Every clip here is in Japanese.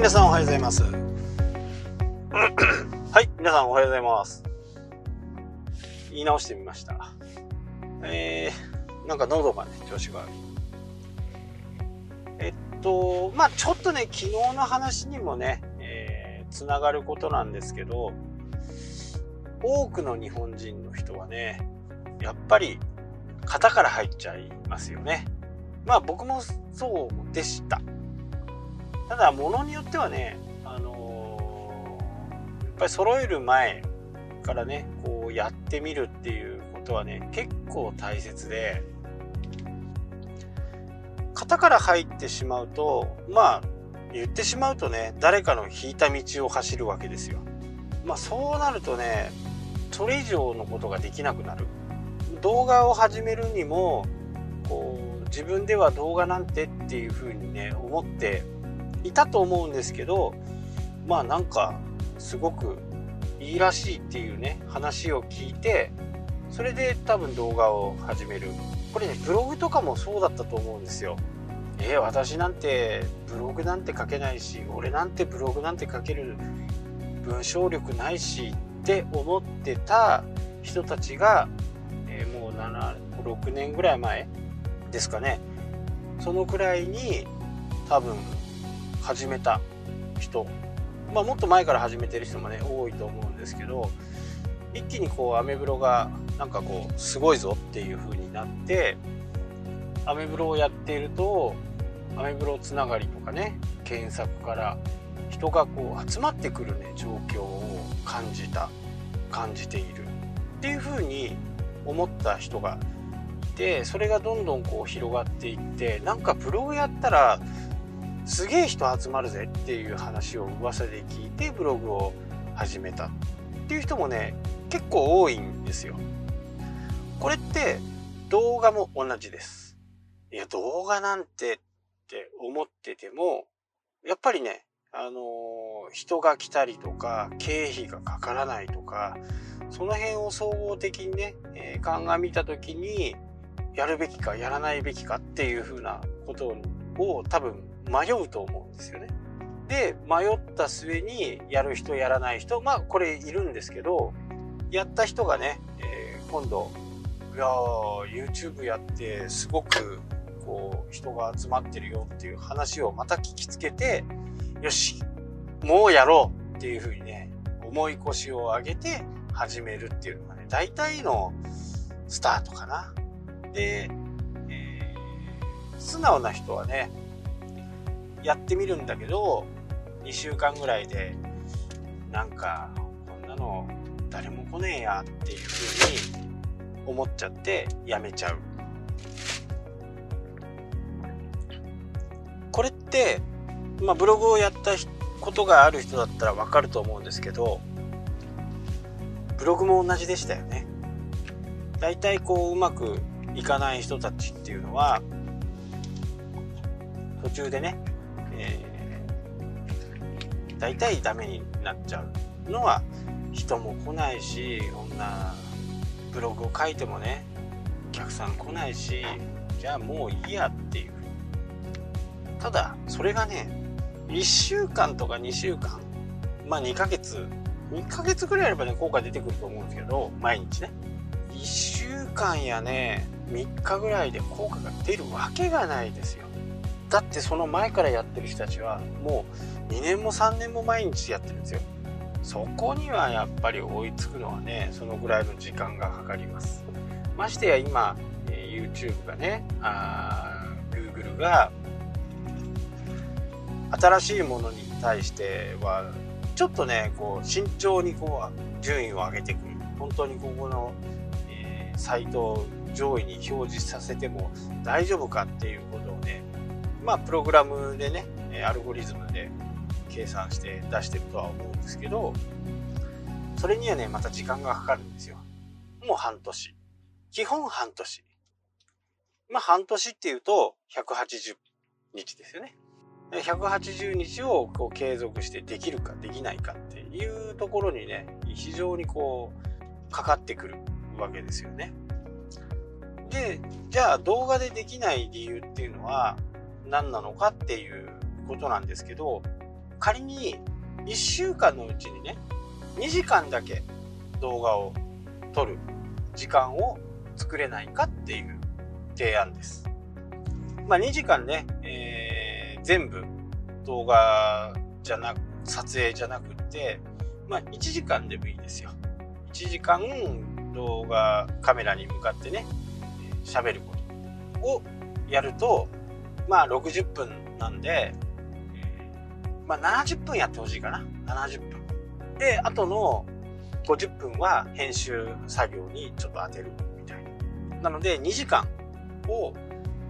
皆さんおはようございます。はい、皆さんおはようございます。言い直してみました。えー、なんか喉がね、調子が悪い。えっと、まあちょっとね、昨日の話にもね、えー、つながることなんですけど、多くの日本人の人はね、やっぱり型から入っちゃいますよね。まあ僕もそうでした。ただ、ものによってはね、あのー、やっぱり揃える前からね、こうやってみるっていうことはね、結構大切で、型から入ってしまうと、まあ、言ってしまうとね、誰かの引いた道を走るわけですよ。まあそうなるとね、それ以上のことができなくなる。動画を始めるにも、こう、自分では動画なんてっていうふうにね、思っていたと思うんですけどまあなんかすごくいいらしいっていうね話を聞いてそれで多分動画を始める。これねブログとかもそうだったと思うんですよ。えー、私なんてブログなんて書けないし俺なんてブログなんて書ける文章力ないしって思ってた人たちが、えー、もう76年ぐらい前ですかね。そのくらいに多分始めた人、まあ、もっと前から始めてる人もね多いと思うんですけど一気にこうアメブロがなんかこうすごいぞっていう風になってアメブロをやっているとアメブロつながりとかね検索から人がこう集まってくるね状況を感じた感じている。っていう風に思った人がいてそれがどんどんこう広がっていってなんかブログやったらすげえ人集まるぜっていう話を噂で聞いてブログを始めたっていう人もね結構多いんですよ。これって動画も同じです。いや動画なんてって思っててもやっぱりねあのー、人が来たりとか経費がかからないとかその辺を総合的にね、えー、鑑みた時にやるべきかやらないべきかっていうふうなことを多分迷うと思うんですよね。で迷った末にやる人やらない人まあこれいるんですけどやった人がね、えー、今度いや YouTube やってすごくこう人が集まってるよっていう話をまた聞きつけてよしもうやろうっていうふうにね重い腰を上げて始めるっていうのがね大体のスタートかな。で、えー、素直な人はねやってみるんだけど2週間ぐらいでなんかこんなの誰も来ねえやっていうふうに思っちゃってやめちゃう。これって、まあ、ブログをやったことがある人だったらわかると思うんですけどブログも同じでしたよね。だいたいこううまくいかない人たちっていうのは途中でね、大体ダメになっちゃうのは人も来ないしこんなブログを書いてもねお客さん来ないしじゃあもういいやっていう。ただそれがね1週間とか2週間まあ2ヶ月2ヶ月ぐらいあればね効果出てくると思うんですけど毎日ね。1週間やね3日ぐらいで効果が出るわけがないですよ。だってその前からやってる人たちはもう2年も3年も毎日やってるんですよ。そこにはやっぱり追いつくのはねそのぐらいの時間がかかります。ましてや今、YouTube がねあ Google が新しいものに対してはちょっとねこう慎重にこう順位を上げてくる。本当にここの、えー、サイトを上位に表示させても大丈夫かっていうことをねまあプログラムでねアルゴリズムで計算して出してるとは思うんですけどそれにはねまた時間がかかるんですよ。もう半年。基本半年。まあ半年っていうと180日ですよね。180日をこう継続してできるかできないかっていうところにね非常にこうかかってくるわけですよね。でじゃあ動画でできない理由っていうのは何なのかっていうことなんですけど仮に1週間のうちにね2時間だけ動画を撮る時間を作れないかっていう提案です。まあ、2時間ね、えー、全部動画じゃなく撮影じゃなくて、まあ、1時間でもいいですよ。1時間動画カメラに向かってね喋ることをやるとまあ60分なんで、まあ、70分やってほしいかな。70分。であとの50分は編集作業にちょっと当てるみたいな。なので2時間を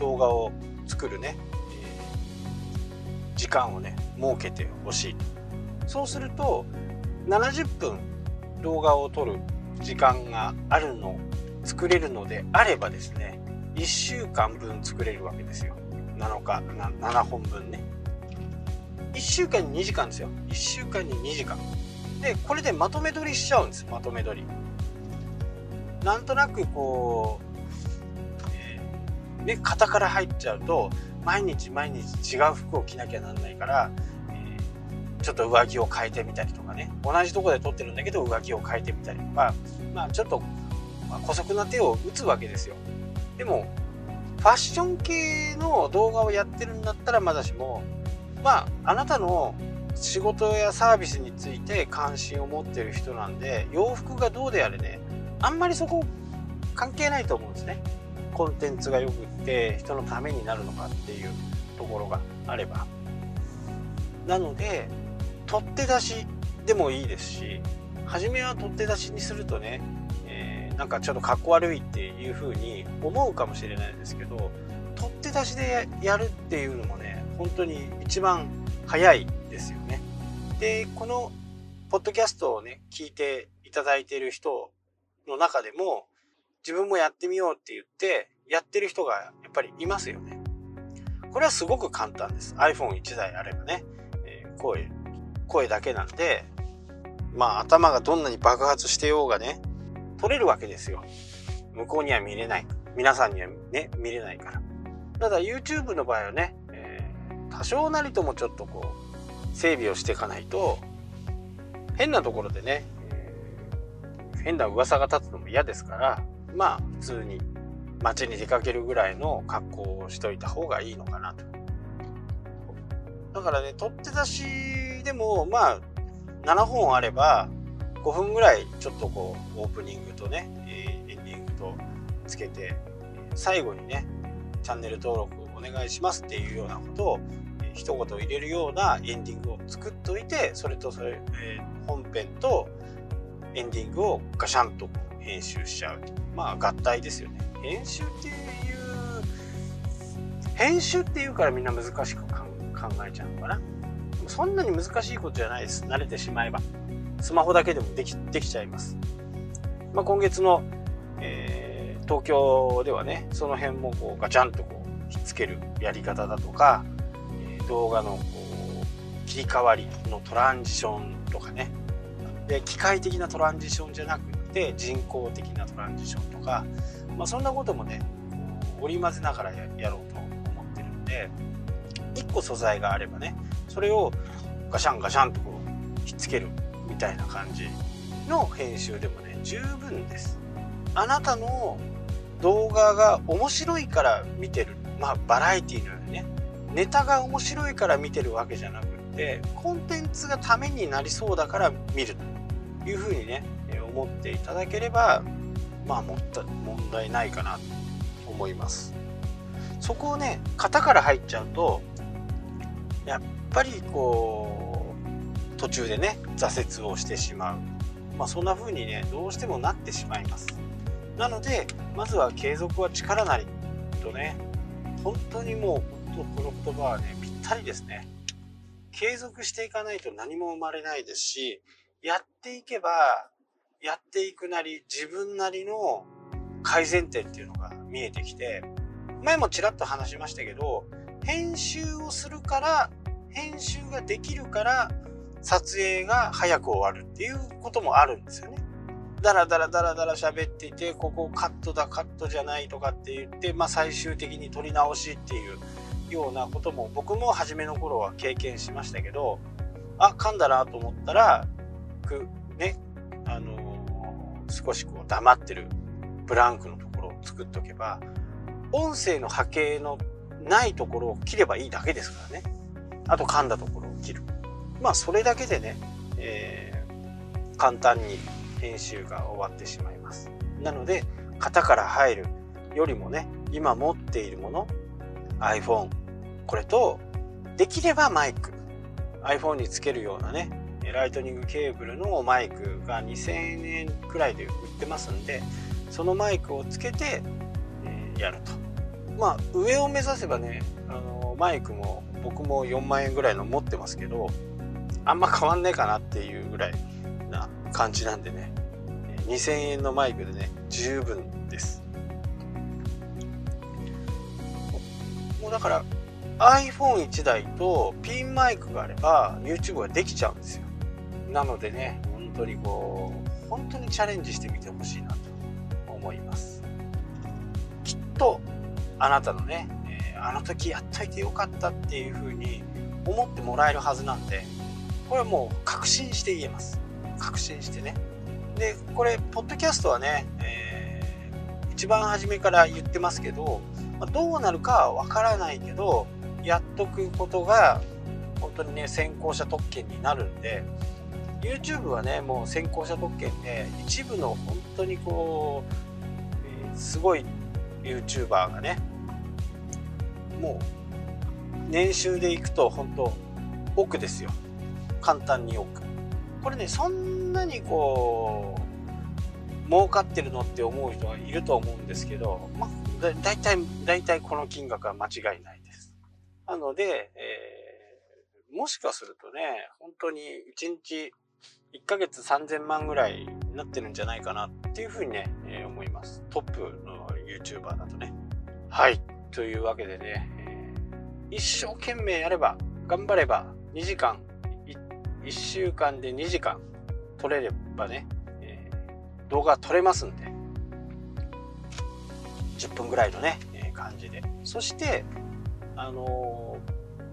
動画を作るね、えー、時間をね設けてほしい。そうすると70分動画を撮る時間があるの作れるのであればですね1週間分作れるわけですよ。7日7本分ね。1週間に2時間ですよ。1週間に2時間。でこれでまとめ撮りしちゃうんですまとめ撮り。なんとなくこう、えー、ね型から入っちゃうと毎日毎日違う服を着なきゃなんないから、えー、ちょっと上着を変えてみたりとかね。同じとこで撮ってるんだけど上着を変えてみたりとかまあちょっと、まあ、姑息な手を打つわけですよ。でもファッション系の動画をやってるんだったらまだしもまああなたの仕事やサービスについて関心を持ってる人なんで洋服がどうであれねあんまりそこ関係ないと思うんですね。コンテンツがよくって人のためになるのかっていうところがあれば。なので取って出しでもいいですし初めは取って出しにするとねえなんかちょっとかっこ悪いっていう風に思うかもしれないですけど取って出しでやるっていうのもね本当に一番早いですよね。でこのポッドキャストをね聞いていただいている人の中でも自分もやってみようって言ってやってる人がやっぱりいますよね。これはすごく簡単です。iPhone1 台あればね、えー、声、声だけなんで、まあ頭がどんなに爆発してようがね、撮れるわけですよ。向こうには見れない。皆さんにはね、見れないから。ただ YouTube の場合はね、多少なりともちょっとこう、整備をしていかないと、変なところでね、えー、変な噂が立つのも嫌ですから、まあ普通に街に出かけるぐらいの格好をしといた方がいいのかなと。だからね、取って出しでも、まあ、7本あれば、5分ぐらいちょっとこうオープニングとね、えエンディングとつけて最後にねチャンネル登録お願いしますっていうようなことを一言入れるようなエンディングを作っといてそれとそれ、え本編とエンディングをガシャンと編集しちゃう。まあ合体ですよね。編集っていう編集っていうからみんな難しく考えちゃうのかな。そんなに難しいことじゃないです。慣れてしまえば。スマホだけでもできできちゃいます。まあ、今月の、えー、東京ではねその辺もこうガチャンとこうつけるやり方だとか、え、動画のこう切り替わりのトランジションとかね。で機械的なトランジションじゃなくて人工的なトランジションとか、まあ、そんなこともね織り交ぜながらやろうと思ってるんで1個素材があればねそれをガシャンガシャンとこうひっつけるみたいな感じの編集でもね十分です。あなたの動画が面白いから見てる。まあバラエティのようにねネタが面白いから見てるわけじゃなくてコンテンツがためになりそうだから見るというふうにね思っていただければまあもった問題ないかなと思います。そこをね型から入っちゃうとやっぱりこう途中でね挫折をしてしまう、まあ、そんな風にねどうしてもなってしまいます。なのでまずは継続は力なりとね本当にもう本当この言葉はねぴったりですね継続していかないと何も生まれないですしやっていけばやっていくなり自分なりの改善点っていうのが見えてきて前もちらっと話しましたけど編集をするから編集ができるから撮影が早く終わるっていうこともあるんですよね。だらだらだらだら喋っていて、ここカットだ、カットじゃないとかって言って、まあ最終的に撮り直しっていうようなことも僕も初めの頃は経験しましたけど、あ噛んだなと思ったらくねあのー、少しこう黙ってるブランクのところを作っておけば音声の波形のないところを切ればいいだけですからね。あと噛んだところを切る。まあそれだけでね、えー、簡単に編集が終わってしまいます。なので型から入るよりもね今持っているもの iPhone これとできればマイク iPhone につけるようなねライトニングケーブルのマイクが2000円くらいで売ってますんでそのマイクをつけて、え、やると。まあ上を目指せばねあのマイクも僕も4万円ぐらいの持ってますけどあんま変わんねえかなっていうぐらい感じなんでね。2000円のマイクでね十分です。もうだから iPhone1 台とピンマイクがあれば YouTube ができちゃうんですよ。なのでね本当にこう本当にチャレンジしてみてほしいなと思います。きっとあなたのね、あの時やっといてよかったっていう風に思ってもらえるはずなんでこれはもう確信して言えます。確信してね。でこれポッドキャストはね、えー、一番初めから言ってますけど、まあ、どうなるかはわからないけどやっとくことが本当にね先行者特権になるんで YouTube はねもう先行者特権で一部の本当にこう、えー、すごい YouTuber がねもう年収でいくと本当奥ですよ。簡単に奥これねそんなにこう儲かってるのって思う人はいると思うんですけどまあだいたいだいたいこの金額は間違いないですなので、えー、もしかするとね、本当に1日1ヶ月3000万ぐらいになってるんじゃないかなっていうふうにね、えー、思います。トップの YouTuber だとね。はい。というわけでね、えー、一生懸命やれば、頑張れば2時間、1週間で2時間撮れればね、えー、動画撮れますんで、10分ぐらいのね、えー、感じで。そして、あの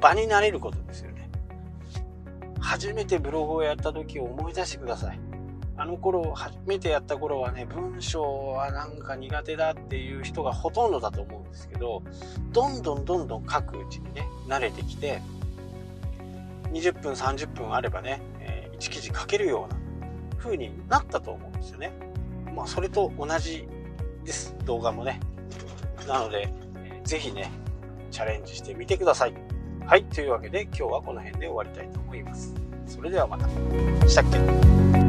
場になれることですよね。初めてブログをやった時を思い出してください。あの頃、初めてやった頃はね、文章はなんか苦手だっていう人がほとんどだと思うんですけど、どんどんどんどん書くうちにね、慣れてきて、20分、30分あればね、えー、1記事書けるような風になったと思うんですよね。まあ、それと同じです、動画もね。なので、えー、ぜひね、チャレンジしてみてください。はい、というわけで今日はこの辺で終わりたいと思います。それではまた。したっけ？